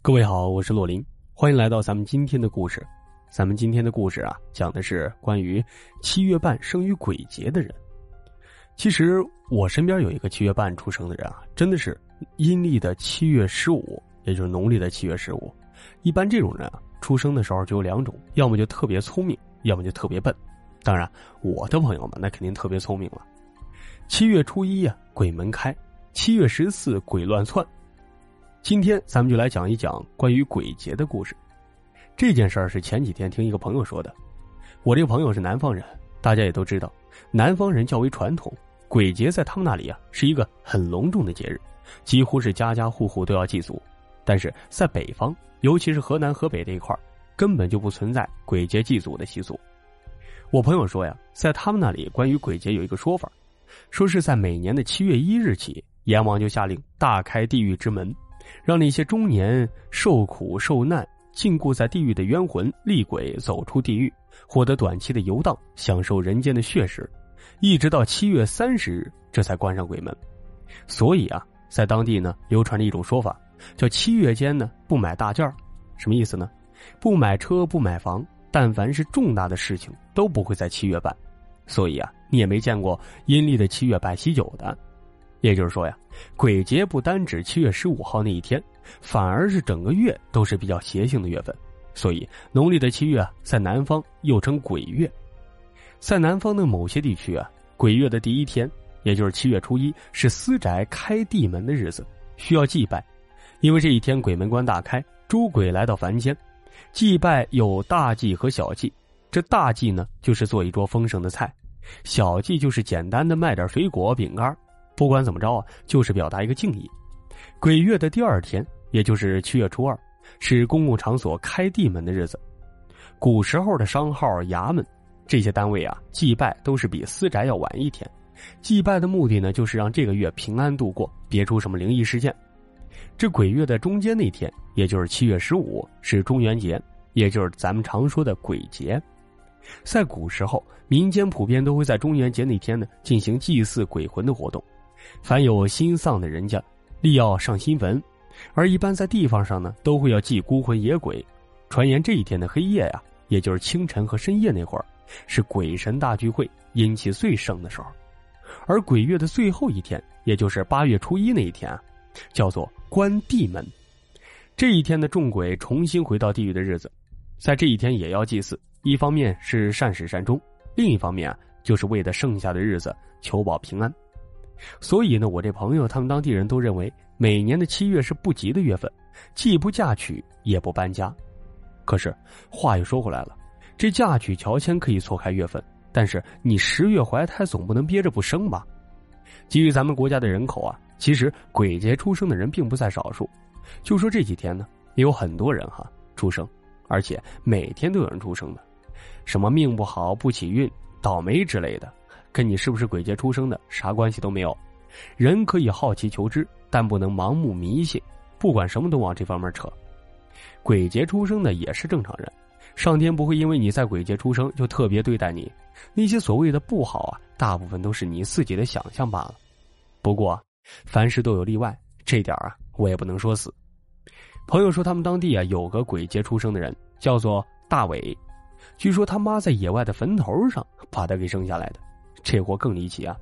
各位好，我是洛林，欢迎来到咱们今天的故事。咱们今天的故事啊，讲的是关于七月半生于鬼节的人。其实我身边有一个七月半出生的人啊，真的是阴历的七月十五，也就是农历的七月十五。一般这种人啊，出生的时候就有两种，要么就特别聪明，要么就特别笨。当然，我的朋友们那肯定特别聪明了。七月初一呀，鬼门开；七月十四，鬼乱窜。今天咱们就来讲一讲关于鬼节的故事。这件事儿是前几天听一个朋友说的。我这个朋友是南方人，大家也都知道，南方人较为传统，鬼节在他们那里啊是一个很隆重的节日，几乎是家家户户都要祭祖。但是在北方，尤其是河南、河北这一块根本就不存在鬼节祭祖的习俗。我朋友说呀，在他们那里关于鬼节有一个说法，说是在每年的七月一日起，阎王就下令大开地狱之门。让那些中年受苦受难、禁锢在地狱的冤魂厉鬼走出地狱，获得短期的游荡，享受人间的血食，一直到七月三十日，这才关上鬼门。所以啊，在当地呢，流传着一种说法，叫七月间呢不买大件什么意思呢？不买车，不买房，但凡是重大的事情都不会在七月办。所以啊，你也没见过阴历的七月办喜酒的。也就是说呀，鬼节不单指七月十五号那一天，反而是整个月都是比较邪性的月份。所以，农历的七月啊，在南方又称鬼月。在南方的某些地区啊，鬼月的第一天，也就是七月初一，是私宅开地门的日子，需要祭拜，因为这一天鬼门关大开，诸鬼来到凡间。祭拜有大祭和小祭，这大祭呢，就是做一桌丰盛的菜；小祭就是简单的卖点水果、饼干。不管怎么着啊，就是表达一个敬意。鬼月的第二天，也就是七月初二，是公共场所开地门的日子。古时候的商号、衙门这些单位啊，祭拜都是比私宅要晚一天。祭拜的目的呢，就是让这个月平安度过，别出什么灵异事件。这鬼月的中间那天，也就是七月十五，是中元节，也就是咱们常说的鬼节。在古时候，民间普遍都会在中元节那天呢，进行祭祀鬼魂的活动。凡有心丧的人家，立要上新坟，而一般在地方上呢，都会要祭孤魂野鬼。传言这一天的黑夜呀，也就是清晨和深夜那会儿，是鬼神大聚会、阴气最盛的时候。而鬼月的最后一天，也就是八月初一那一天啊，叫做关地门。这一天的众鬼重新回到地狱的日子，在这一天也要祭祀，一方面是善始善终，另一方面啊，就是为了剩下的日子求保平安。所以呢，我这朋友他们当地人都认为，每年的七月是不吉的月份，既不嫁娶也不搬家。可是话又说回来了，这嫁娶乔迁可以错开月份，但是你十月怀胎总不能憋着不生吧？基于咱们国家的人口啊，其实鬼节出生的人并不在少数。就说这几天呢，也有很多人哈出生，而且每天都有人出生的，什么命不好、不起运、倒霉之类的。跟你是不是鬼节出生的啥关系都没有，人可以好奇求知，但不能盲目迷信，不管什么都往这方面扯。鬼节出生的也是正常人，上天不会因为你在鬼节出生就特别对待你。那些所谓的不好啊，大部分都是你自己的想象罢了。不过，凡事都有例外，这点啊，我也不能说死。朋友说他们当地啊有个鬼节出生的人，叫做大伟，据说他妈在野外的坟头上把他给生下来的。这货更离奇啊！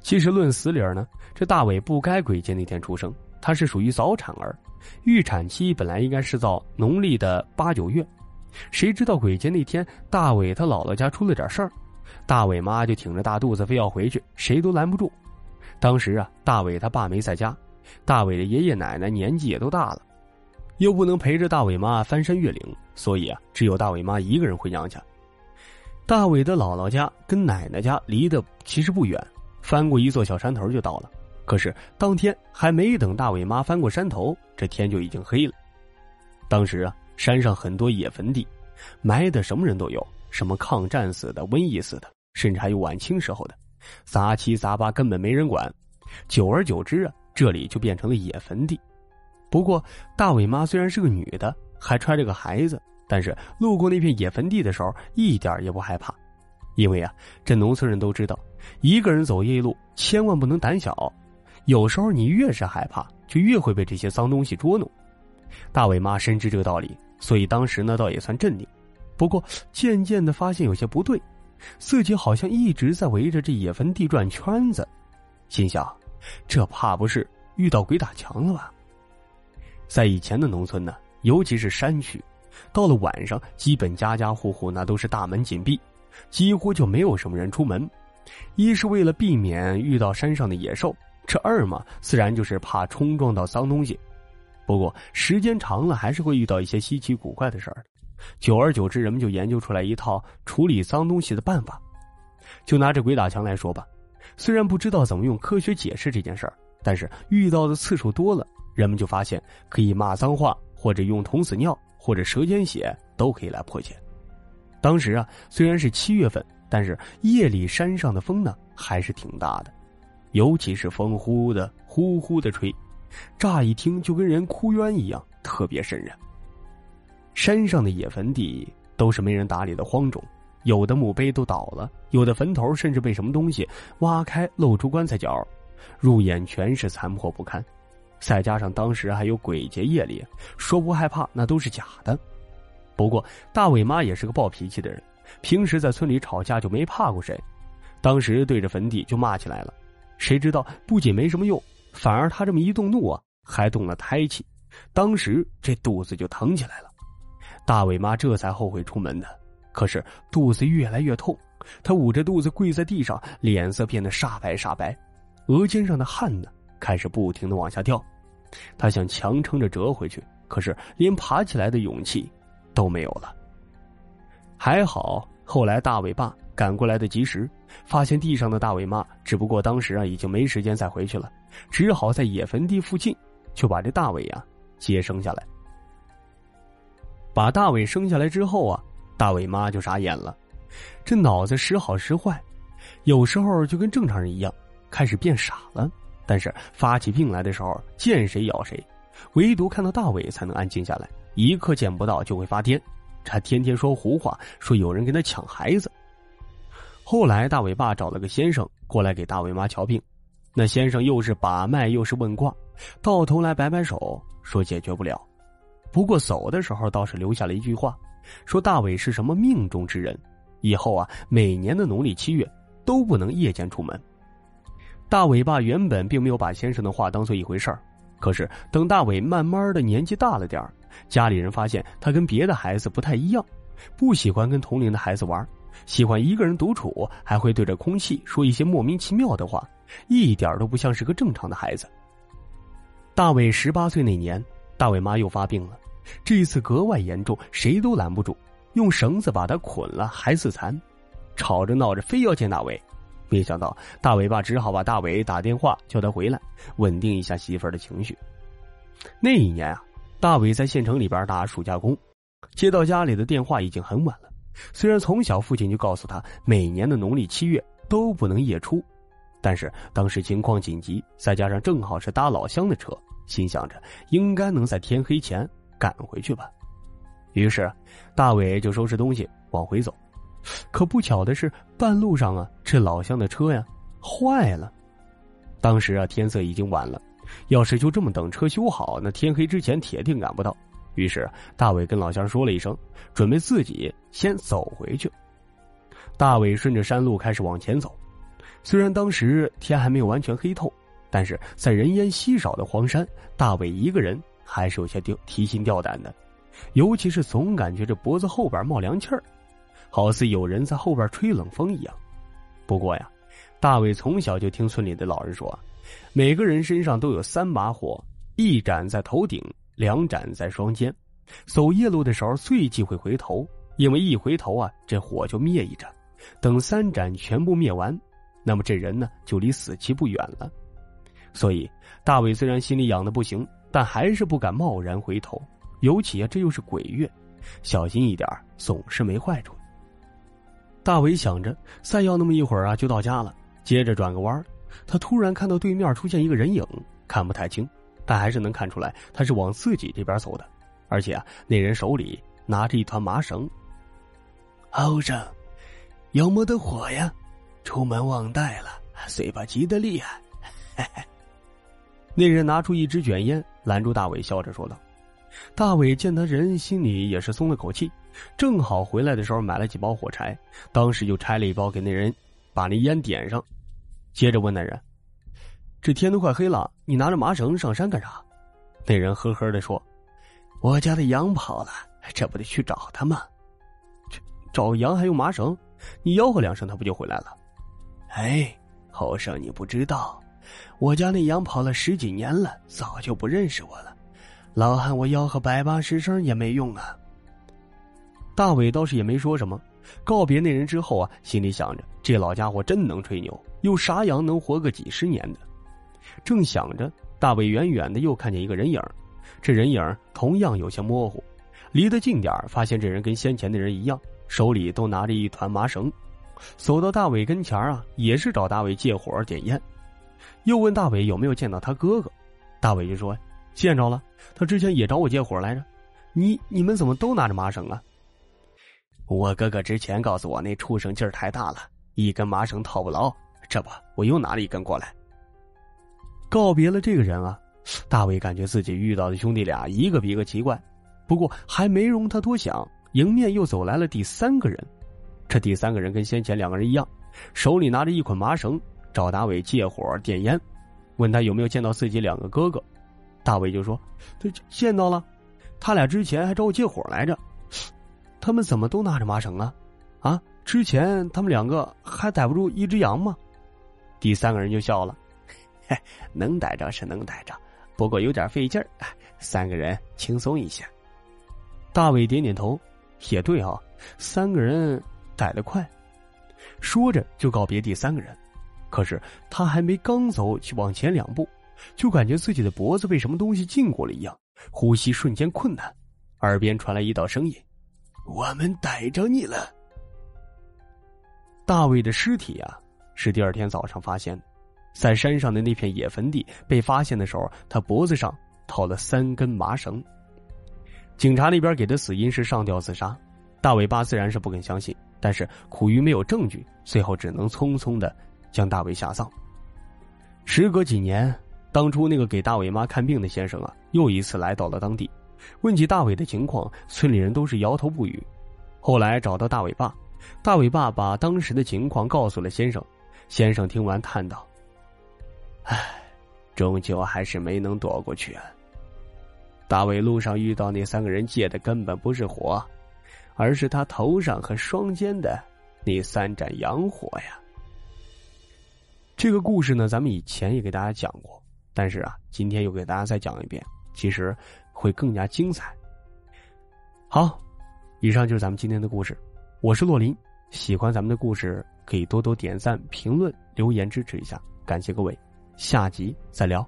其实论死理儿呢，这大伟不该鬼节那天出生，他是属于早产儿，预产期本来应该是到农历的八九月，谁知道鬼节那天大伟他姥姥家出了点事儿，大伟妈就挺着大肚子非要回去，谁都拦不住。当时啊，大伟他爸没在家，大伟的爷爷奶奶年纪也都大了，又不能陪着大伟妈翻山越岭，所以啊，只有大伟妈一个人回娘家。大伟的姥姥家跟奶奶家离得其实不远，翻过一座小山头就到了。可是当天还没等大伟妈翻过山头，这天就已经黑了。当时啊，山上很多野坟地，埋的什么人都有，什么抗战死的、瘟疫死的，甚至还有晚清时候的，杂七杂八，根本没人管。久而久之啊，这里就变成了野坟地。不过大伟妈虽然是个女的，还揣着个孩子。但是路过那片野坟地的时候，一点也不害怕，因为啊，这农村人都知道，一个人走夜路千万不能胆小，有时候你。越是害怕，就越会被这些脏东西捉弄。大伟妈深知这个道理，所以当时呢倒也算镇定。不过渐渐的发现有些不对，自己好像一直在围着这野坟地转圈子，心想：这怕不是遇到鬼打墙了吧？在以前的农村呢，尤其是山区，到了晚上，基本家家户户那都是大门紧闭，几乎就没有什么人出门。一是为了避免遇到山上的野兽，这二嘛，自然就是怕冲撞到脏东西。不过时间长了，还是会遇到一些稀奇古怪的事儿。久而久之，人们就研究出来一套处理脏东西的办法。就拿这鬼打墙来说吧，虽然不知道怎么用科学解释这件事儿，但是遇到的次数多了，人们就发现可以骂脏话，或者用童子尿，或者舌尖血，都可以来破解。当时啊，虽然是七月份。但是夜里山上的风呢还是挺大的，尤其是风呼的呼呼的吹，乍一听就跟人哭冤一样，特别瘆人。山上的野坟地都是没人打理的荒冢，有的墓碑都倒了，有的坟头甚至被什么东西挖开，露出棺材角，入眼全是残破不堪。再加上当时还有鬼节夜里，说不害怕那都是假的。不过大伟妈也是个暴脾气的人。平时在村里吵架就没怕过谁，当时对着坟地就骂起来了。谁知道不仅没什么用，反而他这么一动怒啊，还动了胎气，当时这肚子就疼起来了。大伟妈这才后悔出门的，可是肚子越来越痛，她捂着肚子跪在地上，脸色变得煞白煞白，额尖上的汗呢开始不停的往下掉。他想强撑着折回去，可是连爬起来的勇气都没有了。还好，后来大伟爸赶过来的及时，发现地上的大伟妈，只不过当时啊已经没时间再回去了，只好在野坟地附近就把这大伟啊接生下来。把大伟生下来之后啊，大伟妈就傻眼了，这脑子时好时坏，有时候就跟正常人一样，开始变傻了。但是发起病来的时候，见谁咬谁，唯独看到大伟才能安静下来，一刻见不到就会发癫。他天天说胡话，说有人跟他抢孩子。后来大伟爸找了个先生过来给大伟妈瞧病，那先生又是把脉又是问卦，到头来摆摆手说解决不了。不过走的时候倒是留下了一句话，说大伟是什么命中之人，以后啊每年的农历七月都不能夜间出门。大伟爸原本并没有把先生的话当做一回事儿，可是等大伟慢慢的年纪大了点儿。家里人发现他跟别的孩子不太一样，不喜欢跟同龄的孩子玩，喜欢一个人独处，还会对着空气说一些莫名其妙的话，一点都不像是个正常的孩子。大伟十八岁那年，大伟妈又发病了，这一次格外严重，谁都拦不住，用绳子把他捆了，还自残，吵着闹着非要见大伟。没想到大伟爸只好把大伟打电话叫他回来，稳定一下媳妇儿的情绪。那一年啊。大伟在县城里边打暑假工，接到家里的电话已经很晚了。虽然从小父亲就告诉他，每年的农历七月都不能夜出，但是当时情况紧急，再加上正好是搭老乡的车，心想着应该能在天黑前赶回去吧。于是，大伟就收拾东西往回走。可不巧的是，半路上啊，这老乡的车呀坏了。当时啊，天色已经晚了。要是就这么等车修好，那天黑之前铁定赶不到。于是大伟跟老乡说了一声，准备自己先走回去。大伟顺着山路开始往前走，虽然当时天还没有完全黑透，但是在人烟稀少的荒山，大伟一个人还是有些吊提心吊胆的，尤其是总感觉这脖子后边冒凉气儿，好似有人在后边吹冷风一样。不过呀，大伟从小就听村里的老人说。每个人身上都有三把火，一盏在头顶，两盏在双肩。走夜路的时候最忌讳回头，因为一回头啊，这火就灭一盏。等三盏全部灭完，那么这人呢就离死期不远了。所以大伟虽然心里痒的不行，但还是不敢贸然回头。尤其啊，这又是鬼月，小心一点总是没坏处。大伟想着，再要那么一会儿啊，就到家了。接着转个弯他突然看到对面出现一个人影，看不太清，但还是能看出来他是往自己这边走的，而且啊，那人手里拿着一团麻绳。欧生，有没得火呀？出门忘带了，嘴巴急得厉害。那人拿出一支卷烟，拦住大伟，笑着说道：“大伟见他人，心里也是松了口气。正好回来的时候买了几包火柴，当时就拆了一包给那人，把那烟点上，接着问那人：“这天都快黑了，你拿着麻绳上山干啥？”那人呵呵的说：“我家的羊跑了，这不得去找他吗？找羊还用麻绳？你吆喝两声，他不就回来了？”哎，后生你不知道，我家那羊跑了十几年了，早就不认识我了。老汉，我吆喝百八十声也没用啊。大伟倒是也没说什么，告别那人之后啊，心里想着这老家伙真能吹牛，有啥羊能活个几十年的？正想着，大伟远远的又看见一个人影这人影同样有些模糊，离得近点发现这人跟先前的人一样，手里都拿着一团麻绳，走到大伟跟前啊，也是找大伟借火点烟，又问大伟有没有见到他哥哥，大伟就说见着了，他之前也找我借火来着，你你们怎么都拿着麻绳啊？我哥哥之前告诉我，那畜生劲儿太大了，一根麻绳套不牢。这不，我又拿了一根过来。告别了这个人啊，大伟感觉自己遇到的兄弟俩一个比一个奇怪。不过还没容他多想，迎面又走来了第三个人。这第三个人跟先前两个人一样，手里拿着一捆麻绳，找大伟借火点烟，问他有没有见到自己两个哥哥。大伟就说：“这见到了，他俩之前还找我借火来着。”他们怎么都拿着麻绳啊？啊！之前他们两个还逮不住一只羊吗？第三个人就笑了：“嘿，能逮着是能逮着，不过有点费劲儿。三个人轻松一些。”大伟点点头：“也对啊，三个人逮得快。”说着就告别第三个人。可是他还没刚走去往前两步，就感觉自己的脖子被什么东西禁过了一样，呼吸瞬间困难，耳边传来一道声音。我们逮着你了。大卫的尸体啊，是第二天早上发现，在山上的那片野坟地被发现的时候，他脖子上套了三根麻绳。警察那边给的死因是上吊自杀，大伟爸自然是不肯相信，但是苦于没有证据，最后只能匆匆的将大伟下葬。时隔几年，当初那个给大伟妈看病的先生啊，又一次来到了当地。问起大伟的情况，村里人都是摇头不语。后来找到大伟爸，大伟爸把当时的情况告诉了先生。先生听完叹道：“唉，终究还是没能躲过去。大伟路上遇到那三个人借的根本不是火，而是他头上和双肩的那三盏阳火呀。”这个故事呢，咱们以前也给大家讲过，但是啊，今天又给大家再讲一遍。其实。会更加精彩。好，以上就是咱们今天的故事。我是洛林，喜欢咱们的故事可以多多点赞、评论、留言支持一下，感谢各位，下集再聊。